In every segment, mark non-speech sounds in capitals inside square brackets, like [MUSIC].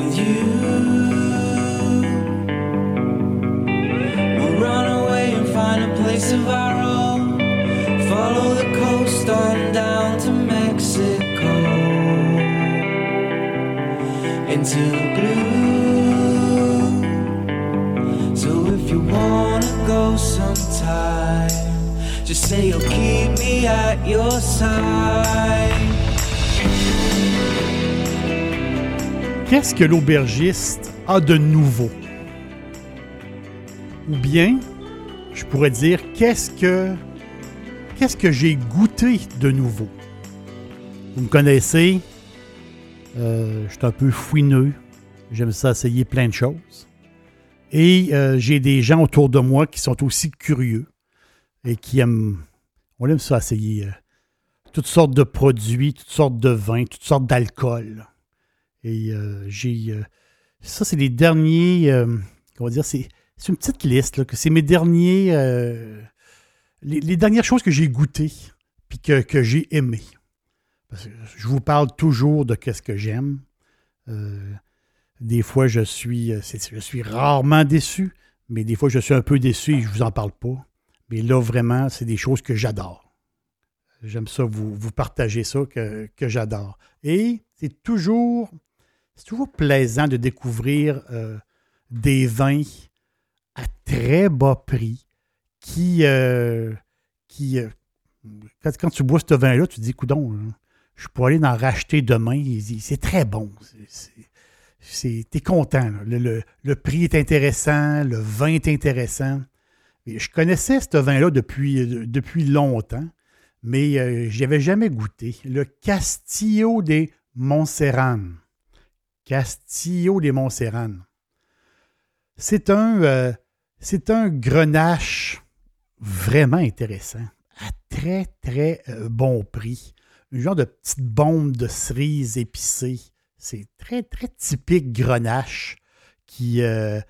With you. Qu'est-ce que l'aubergiste a de nouveau? Ou bien, je pourrais dire, qu'est-ce que j'ai goûté de nouveau? Vous me connaissez, euh, je suis un peu fouineux, j'aime ça essayer plein de choses. Et euh, j'ai des gens autour de moi qui sont aussi curieux et qui aiment, on aime ça essayer euh, toutes sortes de produits, toutes sortes de vins, toutes sortes d'alcool. Et euh, j'ai. euh, ça, c'est les derniers. euh, comment dire C'est une petite liste. là, que c'est mes derniers. les, dernières choses que j'ai goûtées puis que, que j'ai aimées. Parce que je vous parle toujours de qu'est-ce que j'aime. Des fois, je suis, je suis rarement déçu, mais des fois, je suis un peu déçu et je vous en parle pas. Mais là, vraiment, c'est des choses que j'adore. J'aime ça, vous, vous partager ça que, que j'adore. Et c'est toujours, c'est toujours plaisant de découvrir euh, des vins à très bas prix qui, euh, qui euh, quand, tu bois ce vin-là, tu te dis, coudon, hein, je pourrais aller en racheter demain. C'est très bon. T'es content. Le, le- le prix est intéressant, le vin est intéressant. Je connaissais ce vin-là depuis, depuis longtemps, mais je avais jamais goûté. Le Castillo des Montserrat. Castillo des Montserrat. C'est un, euh, un grenache vraiment intéressant, à très, très euh, bon prix. Un genre de petite bombe de cerises épicées. C'est très, très typique grenache qui, euh,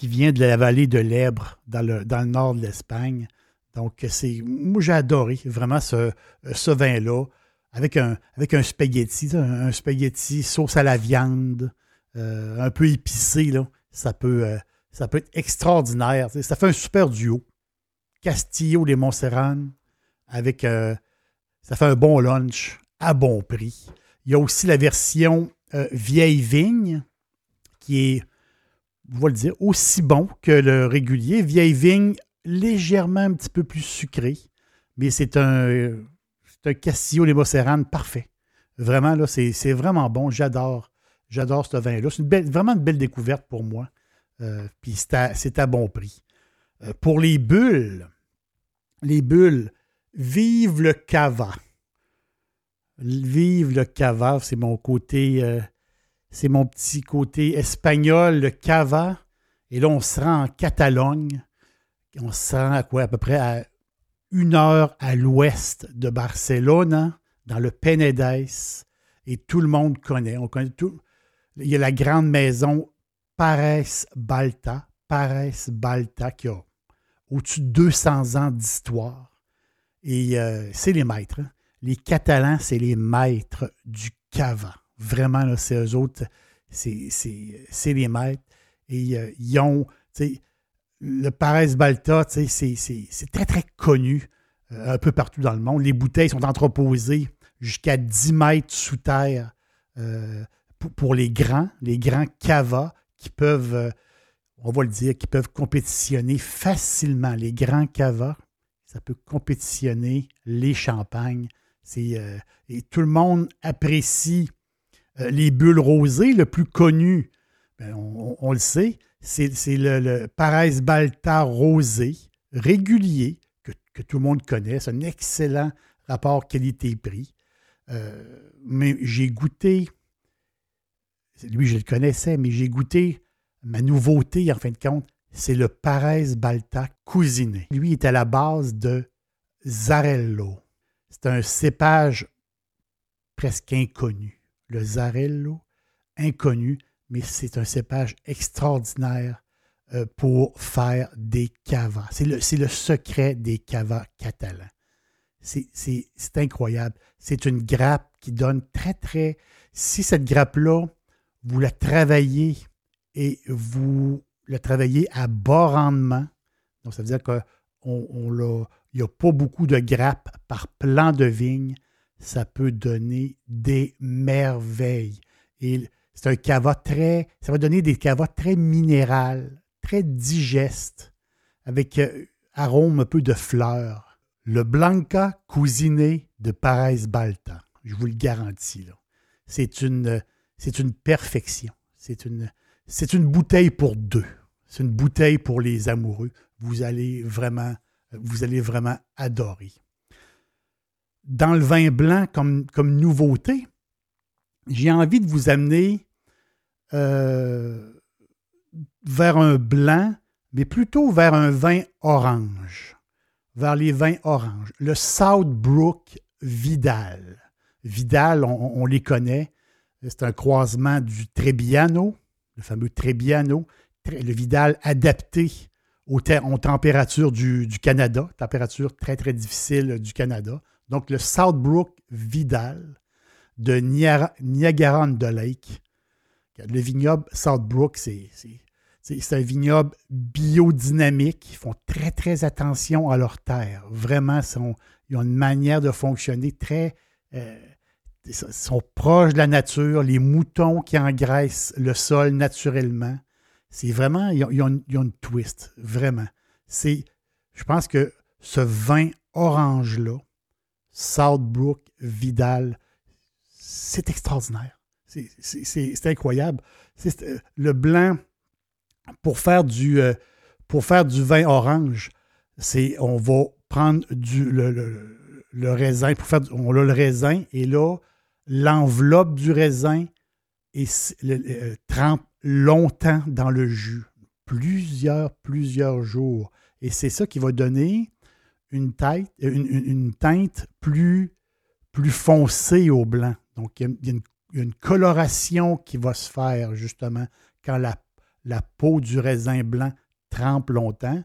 vient de la vallée de l'Ebre, dans le, nord de l'Espagne. Donc, c'est, moi, j'ai adoré vraiment ce, ce vin-là, avec un, avec un spaghetti, un spaghetti sauce à la viande, euh, un peu épicé. Là. Ça, peut, euh, ça peut être extraordinaire. Ça fait un super duo. Castillo des Montserrat, avec, euh, ça fait un bon lunch à bon prix. Il y a aussi la version vieille vigne, qui est, on va le dire, aussi bon que le régulier. Vieille vigne, légèrement un petit peu plus sucré, mais c'est un, c'est un Castillo des Montserrat parfait. Vraiment, là, c'est vraiment bon. J'adore. J'adore ce vin-là. C'est vraiment une belle découverte pour moi. Euh, Puis c'est à, c'est à bon prix. Euh, pour les bulles, les bulles, vive le cava. Vive le cava, c'est mon côté, euh, c'est mon petit côté espagnol, le cava. Et là, on se rend en Catalogne. On se rend à quoi? À peu près à une heure à l'ouest de Barcelone, hein, dans le Penedès. Et tout le monde connaît. Il y a la grande maison Pares Balta. Pares Balta qui a au-dessus de 200 ans d'histoire. Et euh, c'est les maîtres. hein. Les Catalans, c'est les maîtres du cava. Vraiment, c'est eux autres, c'est, les maîtres. Et euh, ils ont, le Pares Balta, c'est, très, très connu euh, un peu partout dans le monde. Les bouteilles sont entreposées jusqu'à 10 mètres sous terre euh, pour, les grands, les grands cavas qui peuvent, euh, on va le dire, qui peuvent compétitionner facilement. Les grands cavas, ça peut compétitionner les champagnes. Et tout le monde apprécie les bulles rosées. Le plus connu, ben, on le sait, c'est, le, le Parès Balta rosé, régulier, que, tout le monde connaît. C'est un excellent rapport qualité-prix. Euh, mais j'ai goûté, lui je le connaissais, mais j'ai goûté ma nouveauté en fin de compte, c'est le Parès Balta cousiné. Lui est à la base de Zarello. C'est un cépage presque inconnu. Le Zarello, inconnu, mais c'est un cépage extraordinaire euh, pour faire des cavas. C'est le, secret des cavas catalans. C'est, incroyable. C'est une grappe qui donne très, très... Si cette grappe-là, vous la travaillez et vous la travaillez à bas rendement, donc ça veut dire il n'y a pas beaucoup de grappes par plan de vigne, ça peut donner des merveilles. Et c'est un cava très... Ça va donner des cavas très minérales, très digestes, avec euh, arôme un peu de fleurs. Le Blanca cousiné de Parès Balta. Je vous le garantis. là. C'est une, c'est une perfection. C'est une, c'est une bouteille pour deux. C'est une bouteille pour les amoureux. Vous allez vraiment, vous allez vraiment adorer. Dans le vin blanc, comme, comme nouveauté, j'ai envie de vous amener euh, vers un blanc, mais plutôt vers un vin orange vers les vins oranges. Le Southbrook Vidal. Vidal, on, les connaît. C'est un croisement du Trebbiano, le fameux Trebbiano, le Vidal adapté aux températures du, du Canada, température très, très difficile du Canada. Donc, le Southbrook Vidal de Niara- Niagara-on-the-Lake. Le vignoble Southbrook, c'est un vignoble biodynamique. Ils font très, très attention à leur terre. Vraiment, ils ont une manière de fonctionner très. euh, ils sont proches de la nature. Les moutons qui engraissent le sol naturellement. C'est vraiment. Ils ont, ils ont une twist. Vraiment. C'est. Je pense que ce vin orange-là, Southbrook Vidal, c'est extraordinaire. C'est- incroyable. Euh, le blanc pour faire du, euh, pour faire du vin orange, c'est on va prendre du, le, raisin, pour faire, on a le raisin, et là, l'enveloppe du raisin le- euh, trempe longtemps dans le jus, plusieurs, plusieurs jours. Et c'est ça qui va donner une, teinte plus foncée au blanc. Donc, il y a- une, coloration qui va se faire justement quand la peau du raisin blanc trempe longtemps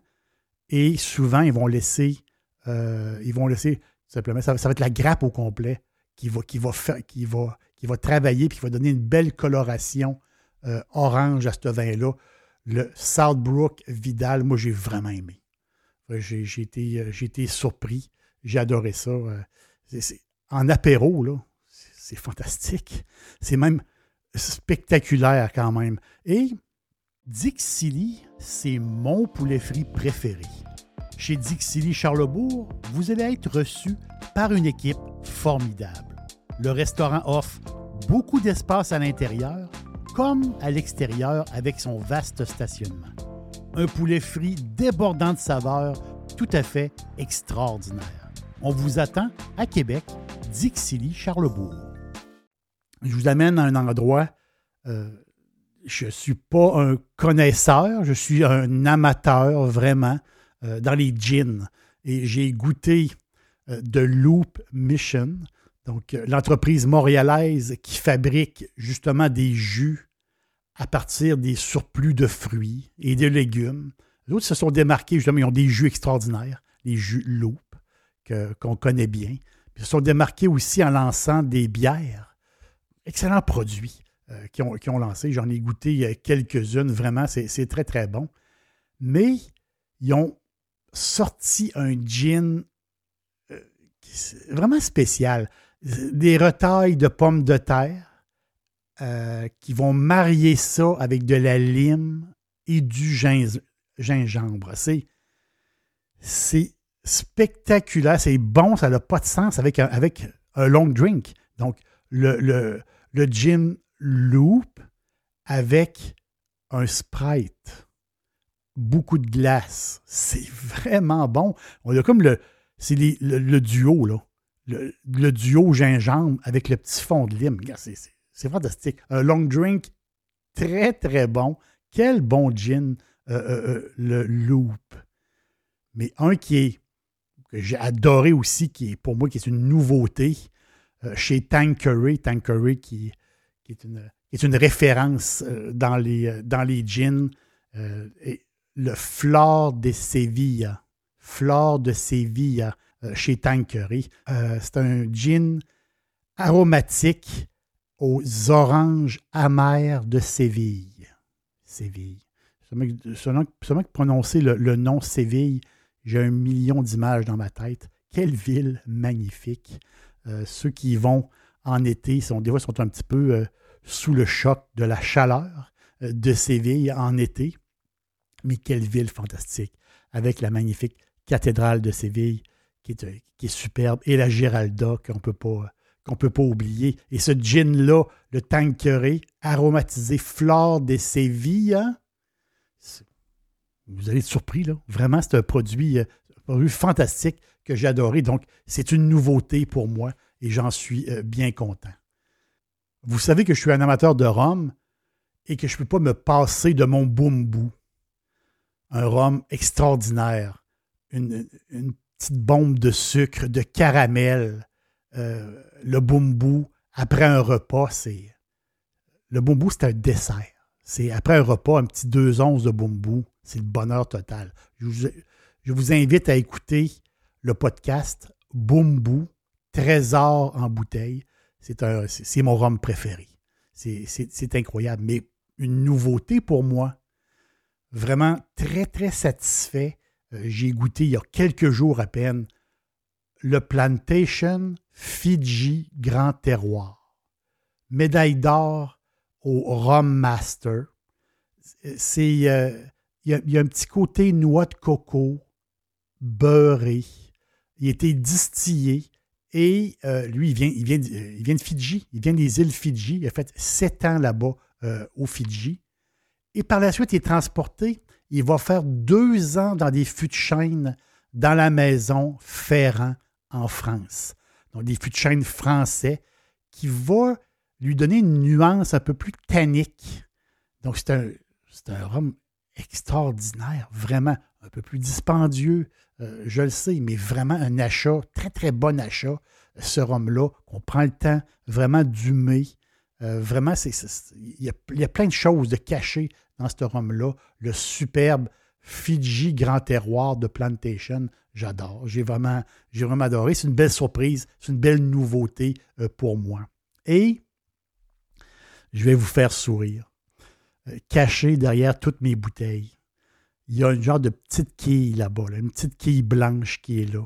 et souvent ils vont laisser, euh, simplement, ça, va être la grappe au complet qui va, qui va, qui va, travailler puis qui va donner une belle coloration euh, orange à ce vin-là. Le Southbrook Vidal, moi j'ai vraiment aimé. J'ai été, euh, été surpris, j'ai adoré ça. en apéro, là, c'est fantastique. C'est même spectaculaire quand même. Et Dixili, c'est mon poulet frit préféré. Chez Dixili Charlebourg, vous allez être reçu par une équipe formidable. Le restaurant offre beaucoup d'espace à l'intérieur comme à l'extérieur avec son vaste stationnement. Un poulet frit débordant de saveurs, tout à fait extraordinaire. On vous attend à Québec, Dixili Charlebourg. Je vous amène à un endroit euh, je ne suis pas un connaisseur, je suis un amateur vraiment euh, dans les gins. Et j'ai goûté euh, de Loop Mission, donc l'entreprise montréalaise qui fabrique justement des jus à partir des surplus de fruits et de légumes. Les autres se sont démarqués, justement, ils ont des jus extraordinaires, les jus Loop, qu'on connaît bien. Ils se sont démarqués aussi en lançant des bières. Excellents produits euh, qui, ont, qui ont lancé. J'en ai goûté quelques-unes, vraiment, c'est très, très bon. Mais ils ont sorti un gin euh, vraiment spécial. Des retailles de pommes de terre euh, qui vont marier ça avec de la lime et du gingembre. C'est, c'est spectaculaire, c'est bon, ça n'a pas de sens avec un, avec un long drink. Donc, le, le, le gin loop avec un Sprite. Beaucoup de glace. C'est vraiment bon. On a comme le. C'est le, duo, là. Le, duo gingembre avec le petit fond de lime. C'est fantastique. Un long drink très, très bon. Quel bon gin, euh, euh, euh, le loop. Mais un qui est que j'ai adoré aussi, qui est pour moi qui est une nouveauté chez Tanqueray. Tanqueray qui, est une référence euh, dans, les, euh, dans gins. Euh, le Flore de Sevilla. Flore de Sevilla chez Tanqueray. c'est un gin aromatique aux oranges amères de Séville. Séville. Seulement, que prononcer le, le, nom Séville, j'ai un million d'images dans ma tête. Quelle ville magnifique. Ceux qui vont en été, sont, des fois, sont un petit peu sous le choc de la chaleur euh, de Séville en été. Mais quelle ville fantastique, avec la magnifique cathédrale de Séville qui est, euh, superbe, et la Giralda qu'on ne peut pas qu'on peut pas oublier. Et ce gin-là, le Tanqueray, aromatisé Flore de Séville, hein? vous allez être surpris, là. Vraiment, c'est un produit, euh, un produit fantastique que j'ai adoré. Donc, c'est une nouveauté pour moi et j'en suis bien content. Vous savez que je suis un amateur de rhum et que je ne peux pas me passer de mon boumbou. Un rhum extraordinaire. Une, petite bombe de sucre, de caramel. Euh, le boumbou, après un repas, c'est. Le boumbou, c'est un dessert. C'est après un repas, un petit deux onces de boumbou. C'est le bonheur total. Je vous invite à écouter le podcast Boumbou, Trésor en bouteille c'est mon rhum préféré. C'est incroyable. Mais une nouveauté pour moi. Vraiment très, très satisfait. Euh, j'ai goûté il y a quelques jours à peine le Plantation Fiji Grand Terroir. Médaille d'or au Rhum Master. C'est, euh, il, y a, un petit côté noix de coco, beurré. Il a été distillé et euh, lui, il vient, de Fidji, il vient des îles Fidji. Il a fait sept ans là-bas euh, au Fidji. Et par la suite, il est transporté. Il va faire deux ans dans des fûts de chêne dans la maison Ferrand en France. Donc, des fûts de chêne français qui va lui donner une nuance un peu plus tannique. Donc, c'est un, c'est un rhum extraordinaire, vraiment un peu plus dispendieux, euh, je le sais, mais vraiment un achat, très très bon achat, ce rhum-là, qu'on prend le temps vraiment d'humer. Euh, vraiment, il y, a plein de choses de cachées dans ce rhum-là. Le superbe Fiji Grand Terroir de Plantation, j'adore. J'ai vraiment, vraiment adoré. C'est une belle surprise, c'est une belle nouveauté euh, pour moi. Et je vais vous faire sourire. caché derrière toutes mes bouteilles il y a une genre de petite quille là-bas, une petite quille blanche qui est là.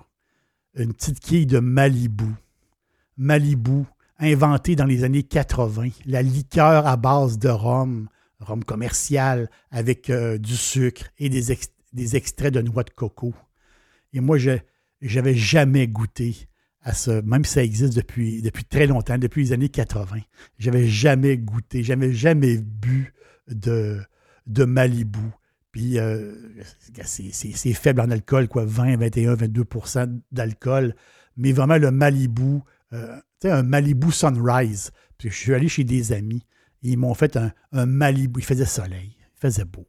Une petite quille de Malibu. Malibu, inventée dans les années 80. La liqueur à base de rhum, rhum commercial, avec euh, du sucre et des, extraits de noix de coco. Et moi, je n'avais jamais goûté à ça, même si ça existe depuis, depuis très longtemps, depuis les années 80. J'avais jamais goûté, j'avais jamais bu de, de Malibu. Puis euh, c'est faible en alcool, quoi, 20, 21, 22% d'alcool. Mais vraiment le Malibu, euh, tu sais, un Malibu Sunrise. Puis je suis allé chez des amis. ils m'ont fait un, un, Malibu. Il faisait soleil, il faisait beau.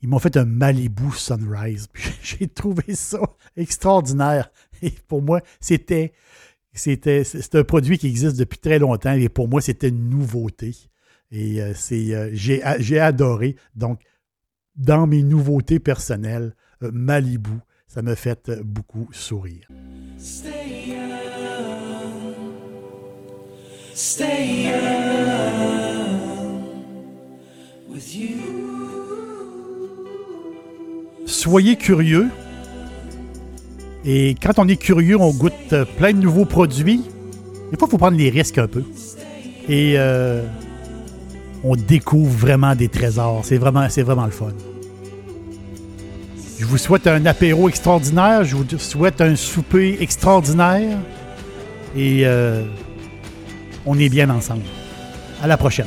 Ils m'ont fait un Malibu Sunrise. Puis [LAUGHS] j'ai trouvé ça extraordinaire. Et pour moi, c'était. C'était, un produit qui existe depuis très longtemps et pour moi, c'était une nouveauté. Et euh, c'est, j'ai adoré. Donc, dans mes nouveautés personnelles, euh, Malibu, ça me fait euh, beaucoup sourire. Soyez curieux. Et quand on est curieux, on goûte euh, plein de nouveaux produits. Des fois, il faut prendre les risques un peu. Et on découvre vraiment des trésors. C'est vraiment, c'est vraiment le fun. Je vous souhaite un apéro extraordinaire. Je vous souhaite un souper extraordinaire. Et euh, on est bien ensemble. À la prochaine.